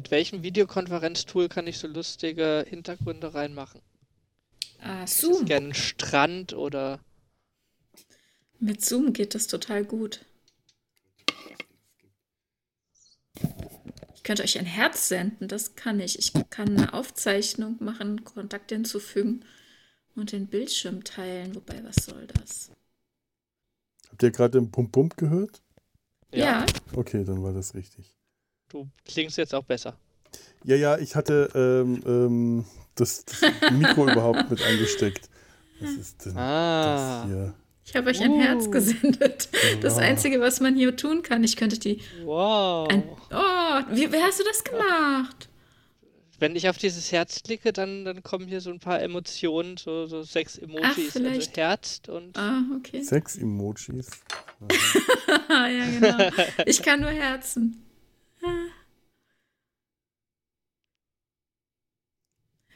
Mit welchem Videokonferenztool kann ich so lustige Hintergründe reinmachen? Ah, Zoom. Gerne einen Strand oder. Mit Zoom geht das total gut. Ich könnte euch ein Herz senden, das kann ich. Ich kann eine Aufzeichnung machen, Kontakt hinzufügen und den Bildschirm teilen. Wobei, was soll das? Habt ihr gerade den Pump-Pump gehört? Ja. ja. Okay, dann war das richtig. Du klingst jetzt auch besser. Ja, ja, ich hatte ähm, ähm, das, das Mikro überhaupt mit eingesteckt. Was ist denn ah. das hier? Ich habe euch ein uh. Herz gesendet. Das wow. Einzige, was man hier tun kann, ich könnte die. Wow. Ein, oh, wie, wie hast du das gemacht? Wenn ich auf dieses Herz klicke, dann, dann kommen hier so ein paar Emotionen, so, so sechs Emojis. Ach, also vielleicht. Also Herz und. Ah, okay. Sechs Emojis. ja, genau. Ich kann nur Herzen.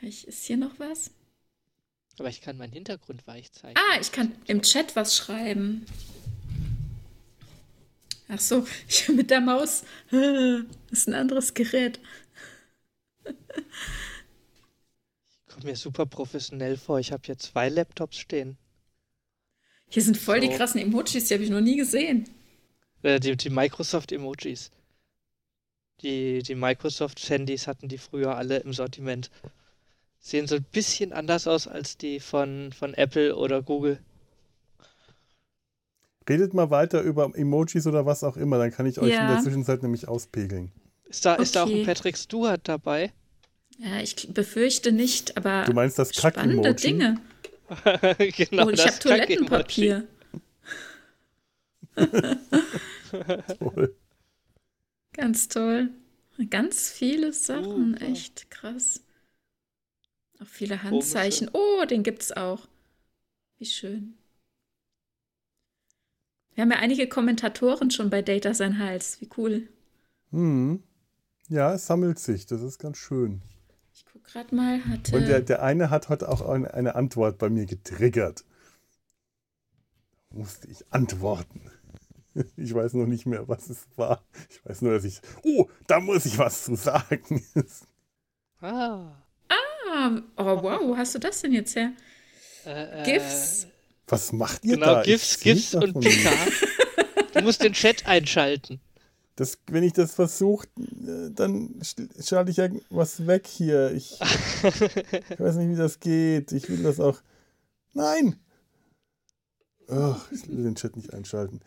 Ist hier noch was? Aber ich kann meinen Hintergrund weich zeigen. Ah, ich kann im Chat was schreiben. Ach so, ich mit der Maus. Das ist ein anderes Gerät. Ich komme mir super professionell vor. Ich habe hier zwei Laptops stehen. Hier sind voll so. die krassen Emojis, die habe ich noch nie gesehen. Äh, die, die Microsoft-Emojis. Die, die Microsoft-Handys hatten die früher alle im Sortiment. Sehen so ein bisschen anders aus als die von, von Apple oder Google. Redet mal weiter über Emojis oder was auch immer, dann kann ich euch ja. in der Zwischenzeit nämlich auspegeln. Ist da, okay. ist da auch ein Patrick Stewart dabei? Ja, ich befürchte nicht, aber. Du meinst das Spannende Dinge. genau, oh, ich habe Toilettenpapier. toll. Ganz toll. Ganz viele Sachen, oh, echt krass. Auch viele Handzeichen. Oh, den gibt es auch. Wie schön. Wir haben ja einige Kommentatoren schon bei Data sein Hals. Wie cool. Hm. Ja, es sammelt sich. Das ist ganz schön. Ich gucke gerade mal. Hatte... Und der, der eine hat heute auch eine, eine Antwort bei mir getriggert. Musste ich antworten. Ich weiß noch nicht mehr, was es war. Ich weiß nur, dass ich. Oh, da muss ich was zu sagen. ah. Ah, oh wow, wo hast du das denn jetzt her? Äh, äh GIFs. Was macht ihr genau, da? GIFs, GIFs und Pika. du musst den Chat einschalten. Das, wenn ich das versuche, äh, dann schalte ich irgendwas weg hier. Ich, ich, weiß nicht, wie das geht. Ich will das auch. Nein! Oh, ich will den Chat nicht einschalten.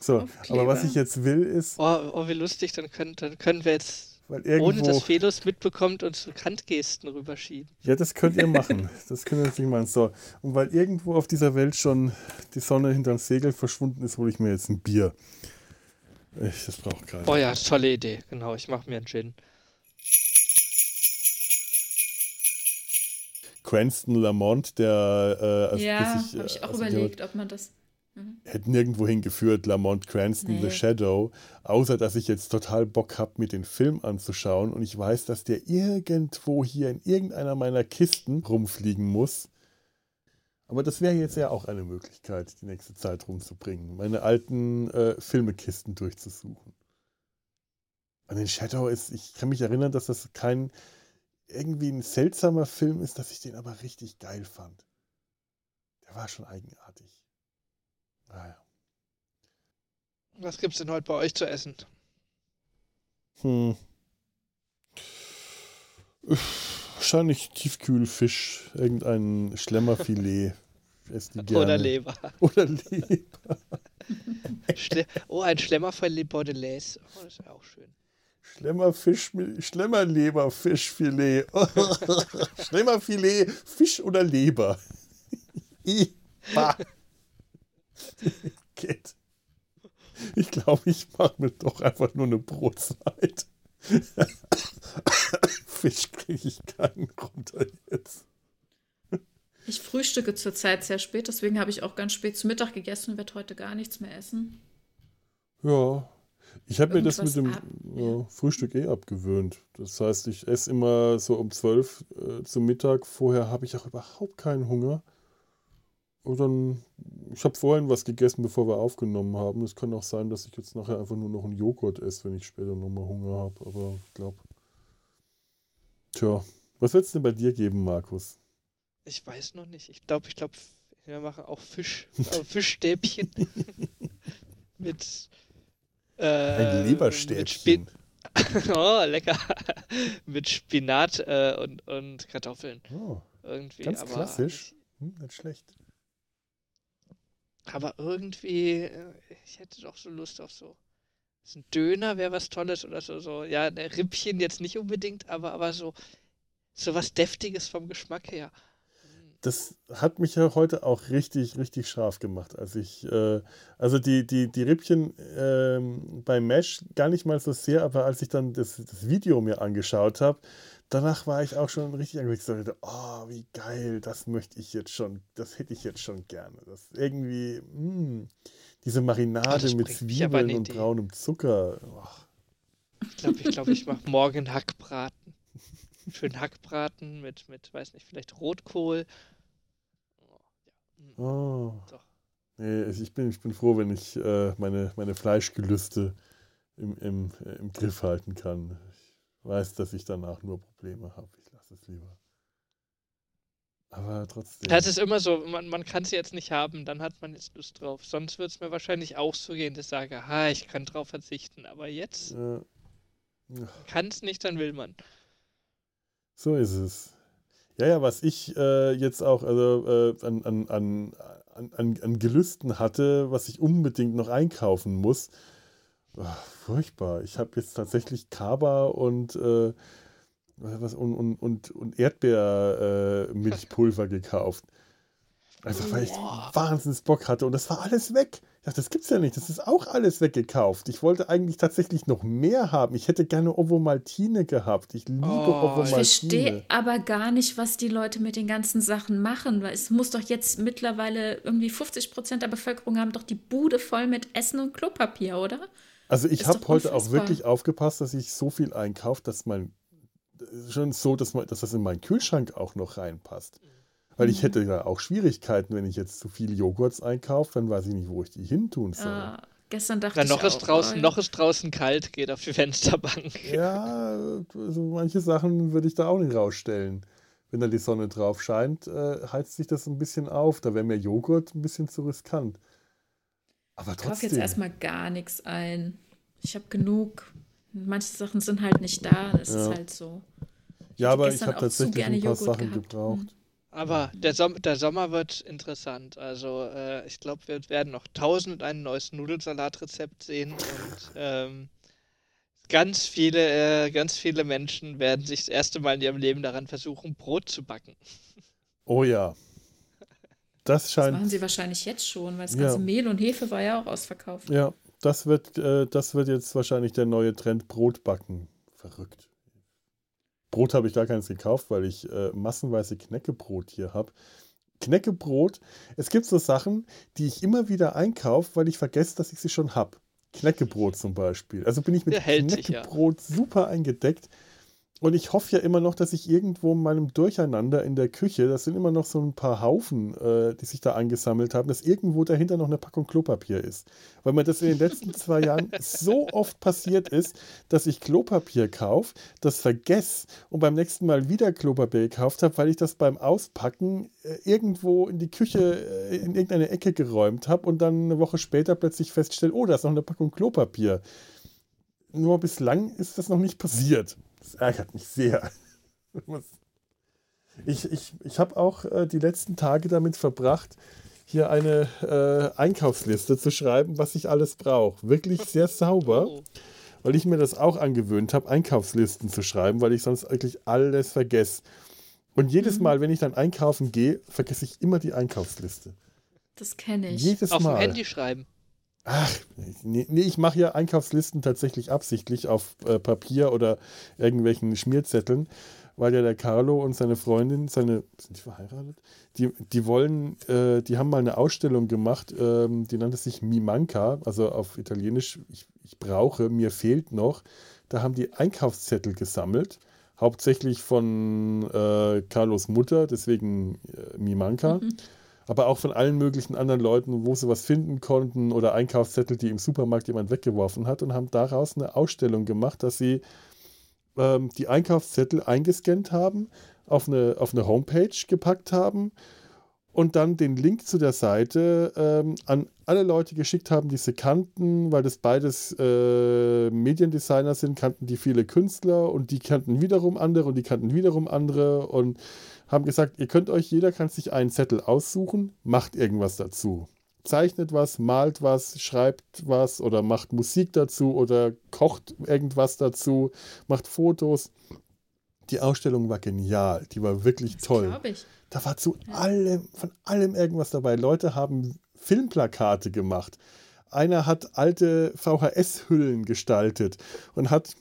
So, aber was ich jetzt will ist. Oh, oh wie lustig, dann können, dann können wir jetzt Irgendwo, Ohne dass Felos mitbekommt und so Kantgesten rüberschieben. Ja, das könnt ihr machen. Das könnt ihr natürlich machen. So. Und weil irgendwo auf dieser Welt schon die Sonne hinter dem Segel verschwunden ist, hole ich mir jetzt ein Bier. Ich, das braucht gerade. Oh ja, tolle Idee. Genau, ich mache mir einen Gin. Cranston Lamont, der äh, Ja, habe ich auch also überlegt, ob man das Mhm. Hätte nirgendwo hingeführt, Lamont Cranston, nee. The Shadow, außer dass ich jetzt total Bock habe, mir den Film anzuschauen und ich weiß, dass der irgendwo hier in irgendeiner meiner Kisten rumfliegen muss. Aber das wäre jetzt ja auch eine Möglichkeit, die nächste Zeit rumzubringen, meine alten äh, Filmekisten durchzusuchen. An den Shadow ist, ich kann mich erinnern, dass das kein irgendwie ein seltsamer Film ist, dass ich den aber richtig geil fand. Der war schon eigenartig. Naja. Was gibt's denn heute bei euch zu essen? Hm. Wahrscheinlich Tiefkühlfisch, irgendein Schlemmerfilet. Oder Leber. Oder Leber. oh, ein Schlemmerfilet Bordelaise. Oh, das wäre auch schön. Schlemmerfisch, Schlemmerleberfischfilet. Schlemmerfilet, Fisch oder Leber. Geht. Ich glaube, ich mache mir doch einfach nur eine Brotzeit. Fisch kriege ich keinen runter jetzt. Ich frühstücke zurzeit sehr spät, deswegen habe ich auch ganz spät zu Mittag gegessen und werde heute gar nichts mehr essen. Ja, ich habe mir das mit dem ab, ja. Frühstück eh abgewöhnt. Das heißt, ich esse immer so um 12 äh, zum Mittag. Vorher habe ich auch überhaupt keinen Hunger. Und dann, ich habe vorhin was gegessen, bevor wir aufgenommen haben. Es kann auch sein, dass ich jetzt nachher einfach nur noch einen Joghurt esse, wenn ich später nochmal Hunger habe. Aber ich glaube, Tja, was wird es denn bei dir geben, Markus? Ich weiß noch nicht. Ich glaube, ich glaube, wir machen auch Fisch, äh, Fischstäbchen mit äh, ein Leberstäbchen. Mit oh, lecker. mit Spinat äh, und, und Kartoffeln. Oh, irgendwie. Ganz klassisch. Hm, nicht schlecht. Aber irgendwie, äh, ich hätte doch so Lust auf so. so ein Döner wäre was Tolles oder so, so. Ja, ein Rippchen jetzt nicht unbedingt, aber, aber so, so was Deftiges vom Geschmack her. Das hat mich ja heute auch richtig, richtig scharf gemacht. Als ich, äh, also die, die, die Rippchen äh, bei Mesh gar nicht mal so sehr, aber als ich dann das, das Video mir angeschaut habe, danach war ich auch schon richtig angeguckt. Oh, wie geil, das möchte ich jetzt schon, das hätte ich jetzt schon gerne. Das irgendwie, mh, hm, diese Marinade oh, mit Zwiebeln und braunem Zucker. Oh. Ich glaube, ich, glaub, ich mache morgen Hackbraten. Schön Hackbraten mit, mit, weiß nicht, vielleicht Rotkohl. Oh, ja. Hm. oh. Doch. Nee, ich bin, ich bin froh, wenn ich äh, meine, meine Fleischgelüste im, im, äh, im Griff halten kann weiß, dass ich danach nur Probleme habe. Ich lasse es lieber. Aber trotzdem. Das ist immer so, man, man kann es jetzt nicht haben, dann hat man jetzt Lust drauf. Sonst würde es mir wahrscheinlich auch so gehen, dass ich sage, ha, ich kann drauf verzichten. Aber jetzt ja. kann es nicht, dann will man. So ist es. Ja, ja, was ich äh, jetzt auch also, äh, an, an, an, an, an Gelüsten hatte, was ich unbedingt noch einkaufen muss, Ach, furchtbar. Ich habe jetzt tatsächlich Kaba und, äh, was, und, und, und, und Erdbeermilchpulver äh, gekauft. Einfach weil ich wahnsinnig Bock hatte und das war alles weg. Ich dachte, das gibt's ja nicht. Das ist auch alles weggekauft. Ich wollte eigentlich tatsächlich noch mehr haben. Ich hätte gerne Ovomaltine gehabt. Ich liebe oh, Ovomaltine. Ich verstehe aber gar nicht, was die Leute mit den ganzen Sachen machen. Weil es muss doch jetzt mittlerweile irgendwie 50 Prozent der Bevölkerung haben doch die Bude voll mit Essen und Klopapier, oder? Also ich habe heute auch wirklich aufgepasst, dass ich so viel einkaufe, dass mein schon so, dass, man, dass das in meinen Kühlschrank auch noch reinpasst. Weil ich mhm. hätte ja auch Schwierigkeiten, wenn ich jetzt zu viele Joghurts einkaufe, dann weiß ich nicht, wo ich die hin tun soll. Ja, gestern dachte noch ich ist auch, draußen, oh, Noch ist draußen kalt, geht auf die Fensterbank. Ja, also manche Sachen würde ich da auch nicht rausstellen. Wenn da die Sonne drauf scheint, äh, heizt sich das ein bisschen auf. Da wäre mir Joghurt ein bisschen zu riskant. Aber trotzdem. Ich kaufe jetzt erstmal gar nichts ein. Ich habe genug. Manche Sachen sind halt nicht da. Das ja. ist halt so. Ich ja, aber ich habe tatsächlich ein paar Joghurt Sachen gehabt. gebraucht. Aber der, Som der Sommer wird interessant. Also äh, ich glaube, wir werden noch tausend ein neues Nudelsalatrezept sehen und ähm, ganz viele, äh, ganz viele Menschen werden sich das erste Mal in ihrem Leben daran versuchen, Brot zu backen. Oh ja, das scheint. Das machen sie wahrscheinlich jetzt schon, weil das ganze ja. Mehl und Hefe war ja auch ausverkauft. Ja, das wird, äh, das wird jetzt wahrscheinlich der neue Trend Brot backen. Verrückt. Brot habe ich gar keins gekauft, weil ich äh, massenweise Knäckebrot hier habe. Knäckebrot, es gibt so Sachen, die ich immer wieder einkaufe, weil ich vergesse, dass ich sie schon habe. Knäckebrot zum Beispiel. Also bin ich mit Knäckebrot sich, ja. super eingedeckt. Und ich hoffe ja immer noch, dass ich irgendwo in meinem Durcheinander in der Küche, das sind immer noch so ein paar Haufen, äh, die sich da angesammelt haben, dass irgendwo dahinter noch eine Packung Klopapier ist. Weil mir das in den letzten zwei Jahren so oft passiert ist, dass ich Klopapier kaufe, das vergesse und beim nächsten Mal wieder Klopapier gekauft habe, weil ich das beim Auspacken äh, irgendwo in die Küche äh, in irgendeine Ecke geräumt habe und dann eine Woche später plötzlich feststelle, oh, da ist noch eine Packung Klopapier. Nur bislang ist das noch nicht passiert. Das ärgert mich sehr. Ich, ich, ich habe auch äh, die letzten Tage damit verbracht, hier eine äh, Einkaufsliste zu schreiben, was ich alles brauche. Wirklich sehr sauber, oh. weil ich mir das auch angewöhnt habe, Einkaufslisten zu schreiben, weil ich sonst wirklich alles vergesse. Und jedes mhm. Mal, wenn ich dann einkaufen gehe, vergesse ich immer die Einkaufsliste. Das kenne ich. Jedes Auf Mal. dem Handy schreiben. Ach, nee, ich mache ja Einkaufslisten tatsächlich absichtlich auf äh, Papier oder irgendwelchen Schmierzetteln, weil ja der Carlo und seine Freundin, seine, sind die verheiratet? Die, die wollen, äh, die haben mal eine Ausstellung gemacht, ähm, die nannte sich Mi Manca, also auf Italienisch, ich, ich brauche, mir fehlt noch. Da haben die Einkaufszettel gesammelt, hauptsächlich von äh, Carlos Mutter, deswegen äh, Mi. Mhm aber auch von allen möglichen anderen Leuten, wo sie was finden konnten oder Einkaufszettel, die im Supermarkt jemand weggeworfen hat und haben daraus eine Ausstellung gemacht, dass sie ähm, die Einkaufszettel eingescannt haben, auf eine, auf eine Homepage gepackt haben und dann den Link zu der Seite ähm, an alle Leute geschickt haben, die sie kannten, weil das beides äh, Mediendesigner sind, kannten die viele Künstler und die kannten wiederum andere und die kannten wiederum andere und haben gesagt, ihr könnt euch, jeder kann sich einen Zettel aussuchen, macht irgendwas dazu. Zeichnet was, malt was, schreibt was oder macht Musik dazu oder kocht irgendwas dazu, macht Fotos. Die Ausstellung war genial, die war wirklich das toll. Ich. Da war zu ja. allem, von allem irgendwas dabei. Leute haben Filmplakate gemacht. Einer hat alte VHS-Hüllen gestaltet und hat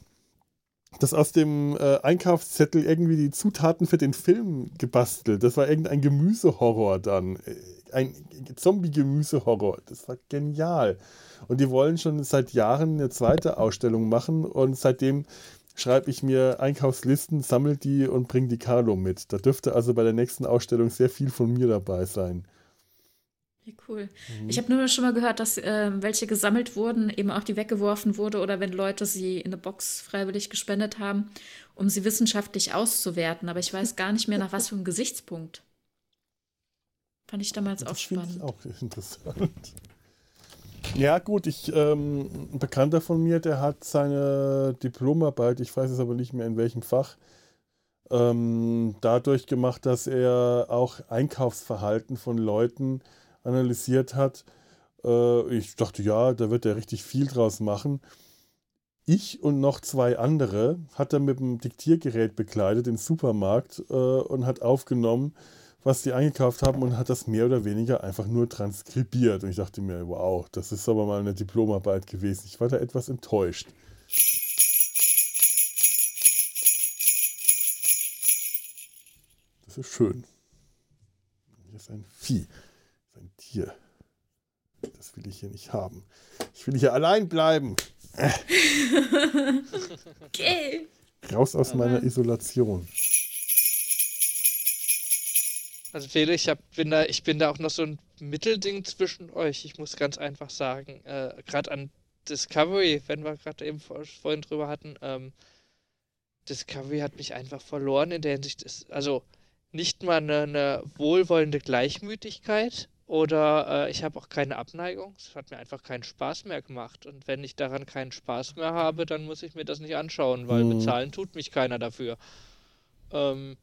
das aus dem äh, Einkaufszettel irgendwie die Zutaten für den Film gebastelt. Das war irgendein Gemüsehorror dann. Äh, ein Zombie-Gemüsehorror. Das war genial. Und die wollen schon seit Jahren eine zweite Ausstellung machen und seitdem schreibe ich mir Einkaufslisten, sammle die und bringe die Carlo mit. Da dürfte also bei der nächsten Ausstellung sehr viel von mir dabei sein. Wie cool. Mhm. Ich habe nur schon mal gehört, dass äh, welche gesammelt wurden, eben auch die weggeworfen wurde oder wenn Leute sie in eine Box freiwillig gespendet haben, um sie wissenschaftlich auszuwerten. Aber ich weiß gar nicht mehr, nach was für einem Gesichtspunkt. Fand ich damals das auch spannend. auch interessant. Ja, gut, ich, ähm, ein Bekannter von mir, der hat seine Diplomarbeit, ich weiß es aber nicht mehr in welchem Fach, ähm, dadurch gemacht, dass er auch Einkaufsverhalten von Leuten analysiert hat. Äh, ich dachte, ja, da wird er richtig viel draus machen. Ich und noch zwei andere hat er mit dem Diktiergerät bekleidet im Supermarkt äh, und hat aufgenommen, was sie eingekauft haben und hat das mehr oder weniger einfach nur transkribiert. Und ich dachte mir, wow, das ist aber mal eine Diplomarbeit gewesen. Ich war da etwas enttäuscht. Das ist schön. Hier ist ein Vieh. Ein Tier. Das will ich hier nicht haben. Ich will hier allein bleiben. Okay. Raus aus meiner Isolation. Also Felix, ich, hab, bin da, ich bin da auch noch so ein Mittelding zwischen euch. Ich muss ganz einfach sagen, äh, gerade an Discovery, wenn wir gerade eben vor, vorhin drüber hatten, ähm, Discovery hat mich einfach verloren in der Hinsicht, ist, also nicht mal eine, eine wohlwollende Gleichmütigkeit oder äh, ich habe auch keine Abneigung. Es hat mir einfach keinen Spaß mehr gemacht. Und wenn ich daran keinen Spaß mehr habe, dann muss ich mir das nicht anschauen, weil mhm. bezahlen tut mich keiner dafür. Ähm,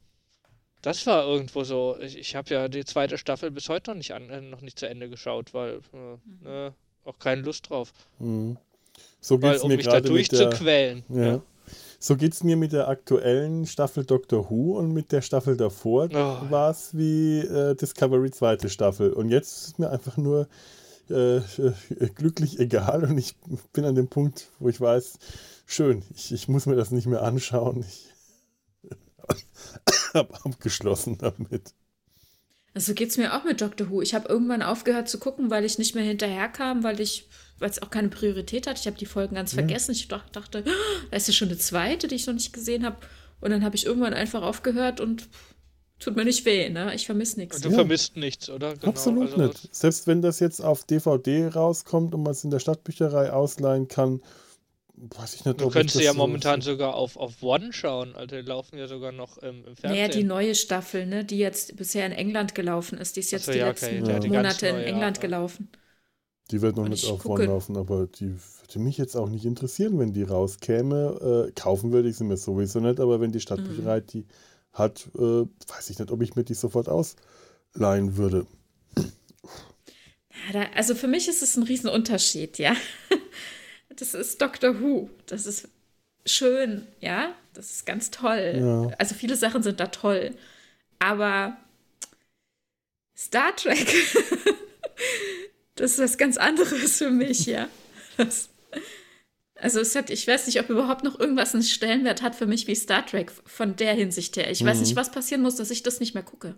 das war irgendwo so. Ich, ich habe ja die zweite Staffel bis heute noch nicht, an, äh, noch nicht zu Ende geschaut, weil äh, äh, auch keine Lust drauf. Mhm. So geht's weil, um mir mich da durchzuquälen. Ja. ja. So geht es mir mit der aktuellen Staffel Doctor Who und mit der Staffel davor oh. war es wie äh, Discovery zweite Staffel. Und jetzt ist mir einfach nur äh, äh, glücklich egal und ich bin an dem Punkt, wo ich weiß, schön, ich, ich muss mir das nicht mehr anschauen. Ich habe abgeschlossen damit. Also geht es mir auch mit Doctor Who. Ich habe irgendwann aufgehört zu gucken, weil ich nicht mehr hinterherkam, weil ich, weil es auch keine Priorität hat. Ich habe die Folgen ganz ja. vergessen. Ich dachte, oh, da ist ja schon eine zweite, die ich noch nicht gesehen habe. Und dann habe ich irgendwann einfach aufgehört und tut mir nicht weh, ne? Ich vermisse nichts. Du ja. vermisst nichts, oder? Genau. Absolut also nicht. Selbst wenn das jetzt auf DVD rauskommt und man es in der Stadtbücherei ausleihen kann, Weiß ich nicht, du könntest ja so momentan so sogar auf, auf One schauen. Also die laufen ja sogar noch ähm, im Fernsehen. Naja, die neue Staffel, ne, die jetzt bisher in England gelaufen ist. Die ist jetzt so, die ja, letzten okay. ja. die Monate neue, in England ja. Die wird noch Und nicht auf. One laufen, aber die würde mich jetzt auch nicht interessieren, wenn die rauskäme. Äh, kaufen würde ich sie mir sowieso nicht, aber wenn die Stadtbücherei mhm. die hat, äh, weiß ich nicht, ob ich mir die sofort ausleihen würde. Ja, da, also für mich ist es ein Riesenunterschied, ja. das ist Doctor Who. Das ist schön, ja. Das ist ganz toll. Ja. Also viele Sachen sind da toll. Aber Star Trek, das ist was ganz anderes für mich, ja. Das, also es hat, ich weiß nicht, ob überhaupt noch irgendwas einen Stellenwert hat für mich wie Star Trek von der Hinsicht her. Ich mhm. weiß nicht, was passieren muss, dass ich das nicht mehr gucke.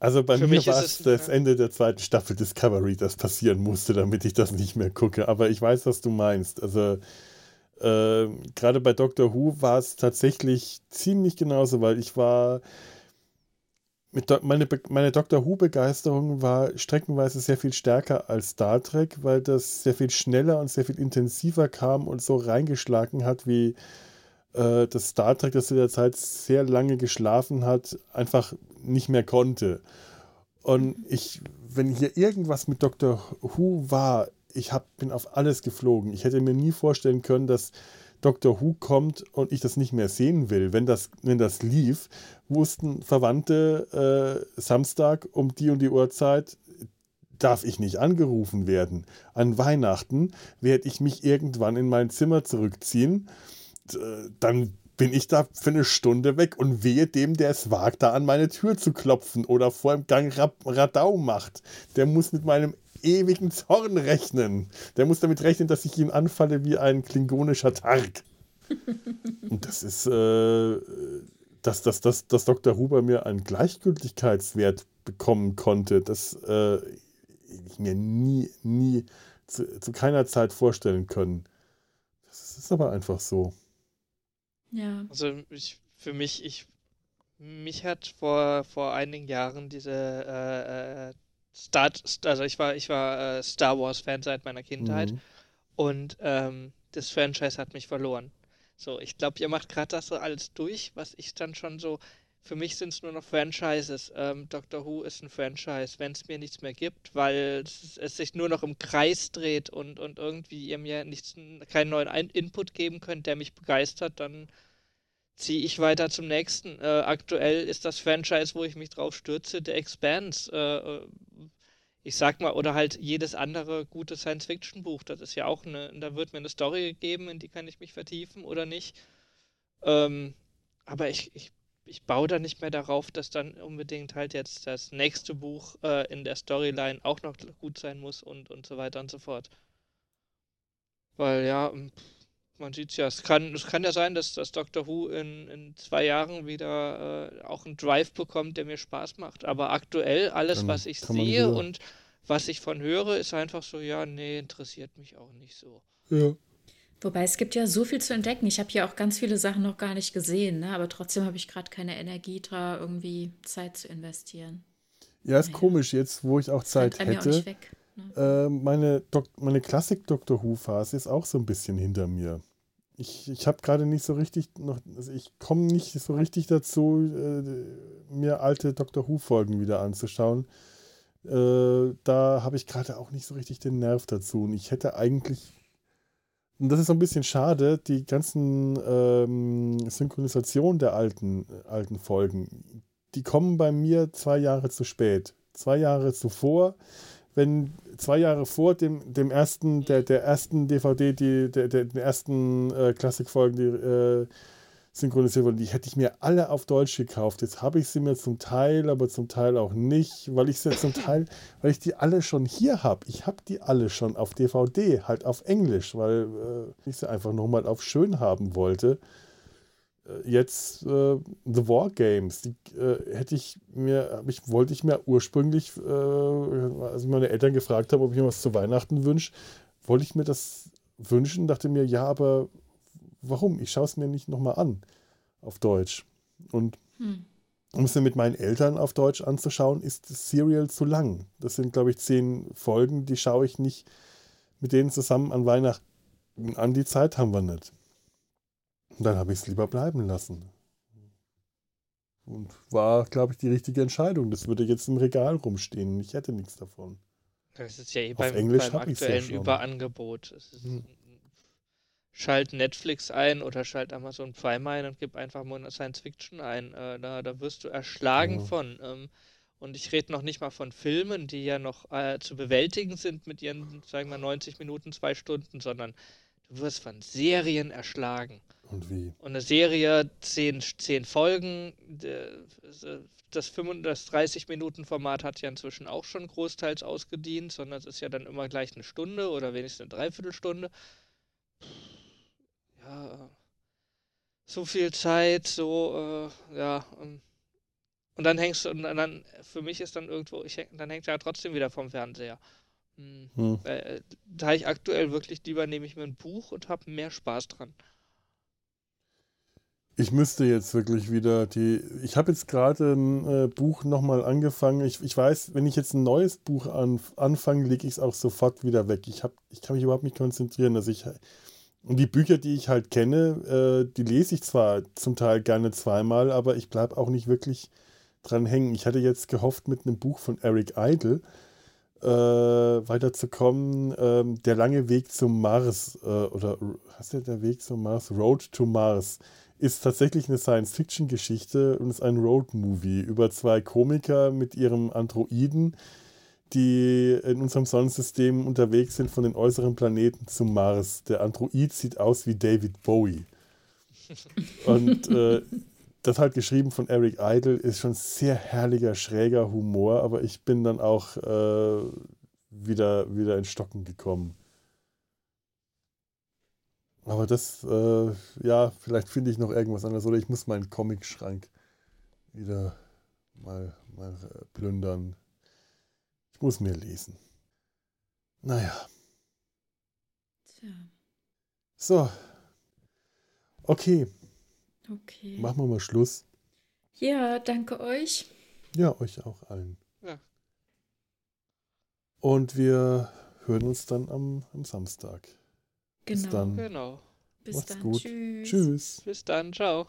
Also bei Für mir war es das Ende der zweiten Staffel Discovery, das passieren musste, damit ich das nicht mehr gucke. Aber ich weiß, was du meinst. Also äh, gerade bei Doctor Who war es tatsächlich ziemlich genauso, weil ich war mit meine, meine Doctor Who-Begeisterung war streckenweise sehr viel stärker als Star Trek, weil das sehr viel schneller und sehr viel intensiver kam und so reingeschlagen hat, wie äh, das Star Trek, das zu der Zeit sehr lange geschlafen hat, einfach nicht mehr konnte. Und ich, wenn hier irgendwas mit Doctor Who war, ich hab, bin auf alles geflogen. Ich hätte mir nie vorstellen können, dass Doctor Who kommt und ich das nicht mehr sehen will. Wenn das, wenn das lief, wussten Verwandte äh, Samstag um die und die Uhrzeit, darf ich nicht angerufen werden. An Weihnachten werde ich mich irgendwann in mein Zimmer zurückziehen. Dann bin ich da für eine Stunde weg und wehe dem, der es wagt, da an meine Tür zu klopfen oder vor dem Gang Radau macht. Der muss mit meinem ewigen Zorn rechnen. Der muss damit rechnen, dass ich ihn anfalle wie ein klingonischer Targ. Und das ist, äh, dass, dass, dass, dass Dr. Huber mir einen Gleichgültigkeitswert bekommen konnte, das äh, ich mir nie, nie zu, zu, keiner Zeit vorstellen können. Das ist aber einfach so. Ja. Also ich, für mich, ich, mich hat vor, vor einigen Jahren diese äh, äh Star, also ich war, ich war äh, Star Wars Fan seit meiner Kindheit mhm. und ähm, das Franchise hat mich verloren. So, ich glaube, ihr macht gerade das so alles durch, was ich dann schon so. Für mich sind es nur noch Franchises. Ähm, Doctor Who ist ein Franchise, wenn es mir nichts mehr gibt, weil es, es, sich nur noch im Kreis dreht und, und irgendwie ihr mir nichts, keinen neuen Input geben könnt, der mich begeistert, dann ziehe ich weiter zum nächsten. Äh, aktuell ist das Franchise, wo ich mich drauf stürze, The Expanse. Äh, äh ich sag mal, oder halt jedes andere gute Science-Fiction-Buch. Das ist ja auch eine, da wird mir eine Story gegeben, in die kann ich mich vertiefen oder nicht. Ähm, aber ich, ich, ich baue da nicht mehr darauf, dass dann unbedingt halt jetzt das nächste Buch äh, in der Storyline auch noch gut sein muss und, und so weiter und so fort. Weil ja, man sieht es ja, es kann, es kann ja sein, dass das Doctor Who in, in zwei Jahren wieder äh, auch einen Drive bekommt, der mir Spaß macht. Aber aktuell, alles, Dann was ich sehe und was ich von höre, ist einfach so, ja, nee, interessiert mich auch nicht so. Ja. Wobei es gibt ja so viel zu entdecken. Ich habe ja auch ganz viele Sachen noch gar nicht gesehen, ne? aber trotzdem habe ich gerade keine Energie, da irgendwie Zeit zu investieren. Ja, ist naja. komisch jetzt, wo ich auch Zeit hätte. Auch weg, ne? äh, meine, meine Klassik-Doctor Who-Phase ist auch so ein bisschen hinter mir ich, ich habe gerade nicht so richtig noch, also ich komme nicht so richtig dazu, äh, mir alte Doctor Who-Folgen wieder anzuschauen. Äh, da habe ich gerade auch nicht so richtig den Nerv dazu. Und ich hätte eigentlich, und das ist so ein bisschen schade, die ganzen ähm, Synchronisationen der alten, alten Folgen, die kommen bei mir zwei Jahre zu spät. Zwei Jahre zuvor wenn zwei Jahre vor dem, dem ersten, der, der ersten DVD, die, der, der, den ersten äh, Klassikfolgen, die äh, synchronisiert wurden, die hätte ich mir alle auf Deutsch gekauft. Jetzt habe ich sie mir zum Teil, aber zum Teil auch nicht, weil ich sie zum Teil, weil ich die alle schon hier habe. Ich habe die alle schon auf DVD, halt auf Englisch, weil äh, ich sie einfach nochmal auf schön haben wollte. Äh, jetzt äh, The War Games, die äh, hätte ich mir, ich, wollte ich mir ursprünglich, äh, als ich meine Eltern gefragt habe, ob ich mir was zu Weihnachten wünsche, wollte ich mir das wünschen, dachte mir, ja, aber warum? Ich schaue es mir nicht nochmal an auf Deutsch. Und hm. um es mir mit meinen Eltern auf Deutsch anzuschauen, ist das Serial zu lang. Das sind, glaube ich, zehn Folgen, die schaue ich nicht mit denen zusammen an Weihnachten an. Die Zeit haben wir nicht. Und dann habe ich es lieber bleiben lassen. Und war, glaube ich, die richtige Entscheidung. Das würde jetzt im Regal rumstehen. Ich hätte nichts davon. Das ist ja eh beim, Englisch beim aktuellen ja Überangebot. Hm. Schalt Netflix ein oder schalt Amazon Prime ein und gib einfach mal Science Fiction ein. Äh, da, da wirst du erschlagen ja. von. Ähm, und ich rede noch nicht mal von Filmen, die ja noch äh, zu bewältigen sind mit ihren, sagen wir, 90 Minuten, zwei Stunden, sondern du wirst von Serien erschlagen. Und wie? Und eine Serie, zehn, zehn Folgen, das, 30-Minuten-Format hat ja inzwischen auch schon großteils ausgedient, sondern es ist ja dann immer gleich eine Stunde oder wenigstens eine Dreiviertelstunde. Ja, so viel Zeit, so, äh, ja. Und, und dann hängst du, und dann, für mich ist dann irgendwo, ich dann hängt ja trotzdem wieder vom Fernseher. Hm. Hm. Äh, da ich aktuell wirklich lieber nehme ich mir ein Buch und habe mehr Spaß dran. Ich müsste jetzt wirklich wieder die. Ich habe jetzt gerade ein äh, Buch nochmal angefangen. Ich, ich weiß, wenn ich jetzt ein neues Buch an, anfange, lege ich es auch sofort wieder weg. Ich, hab, ich kann mich überhaupt nicht konzentrieren. Also ich, und die Bücher, die ich halt kenne, äh, die lese ich zwar zum Teil gerne zweimal, aber ich bleibe auch nicht wirklich dran hängen. Ich hatte jetzt gehofft, mit einem Buch von Eric Idle äh, weiterzukommen. Ähm, der lange Weg zum Mars, äh, oder hast du der Weg zum Mars? Road to Mars ist tatsächlich eine Science-Fiction-Geschichte und ist ein Road-Movie über zwei Komiker mit ihrem Androiden, die in unserem Sonnensystem unterwegs sind von den äußeren Planeten zum Mars. Der Android sieht aus wie David Bowie. Und äh, das halt geschrieben von Eric Idle ist schon sehr herrlicher, schräger Humor, aber ich bin dann auch äh, wieder, wieder in Stocken gekommen. Aber das, äh, ja, vielleicht finde ich noch irgendwas anderes oder ich muss meinen Comic-Schrank wieder mal, mal äh, plündern. Ich muss mir lesen. Naja. Tja. So. Okay. Okay. Machen wir mal Schluss. Ja, danke euch. Ja, euch auch allen. Ja. Und wir hören uns dann am, am Samstag. Genau. Bis dann. Genau. Bis Macht's dann. gut. Tschüss. Tschüss. Bis dann. Ciao.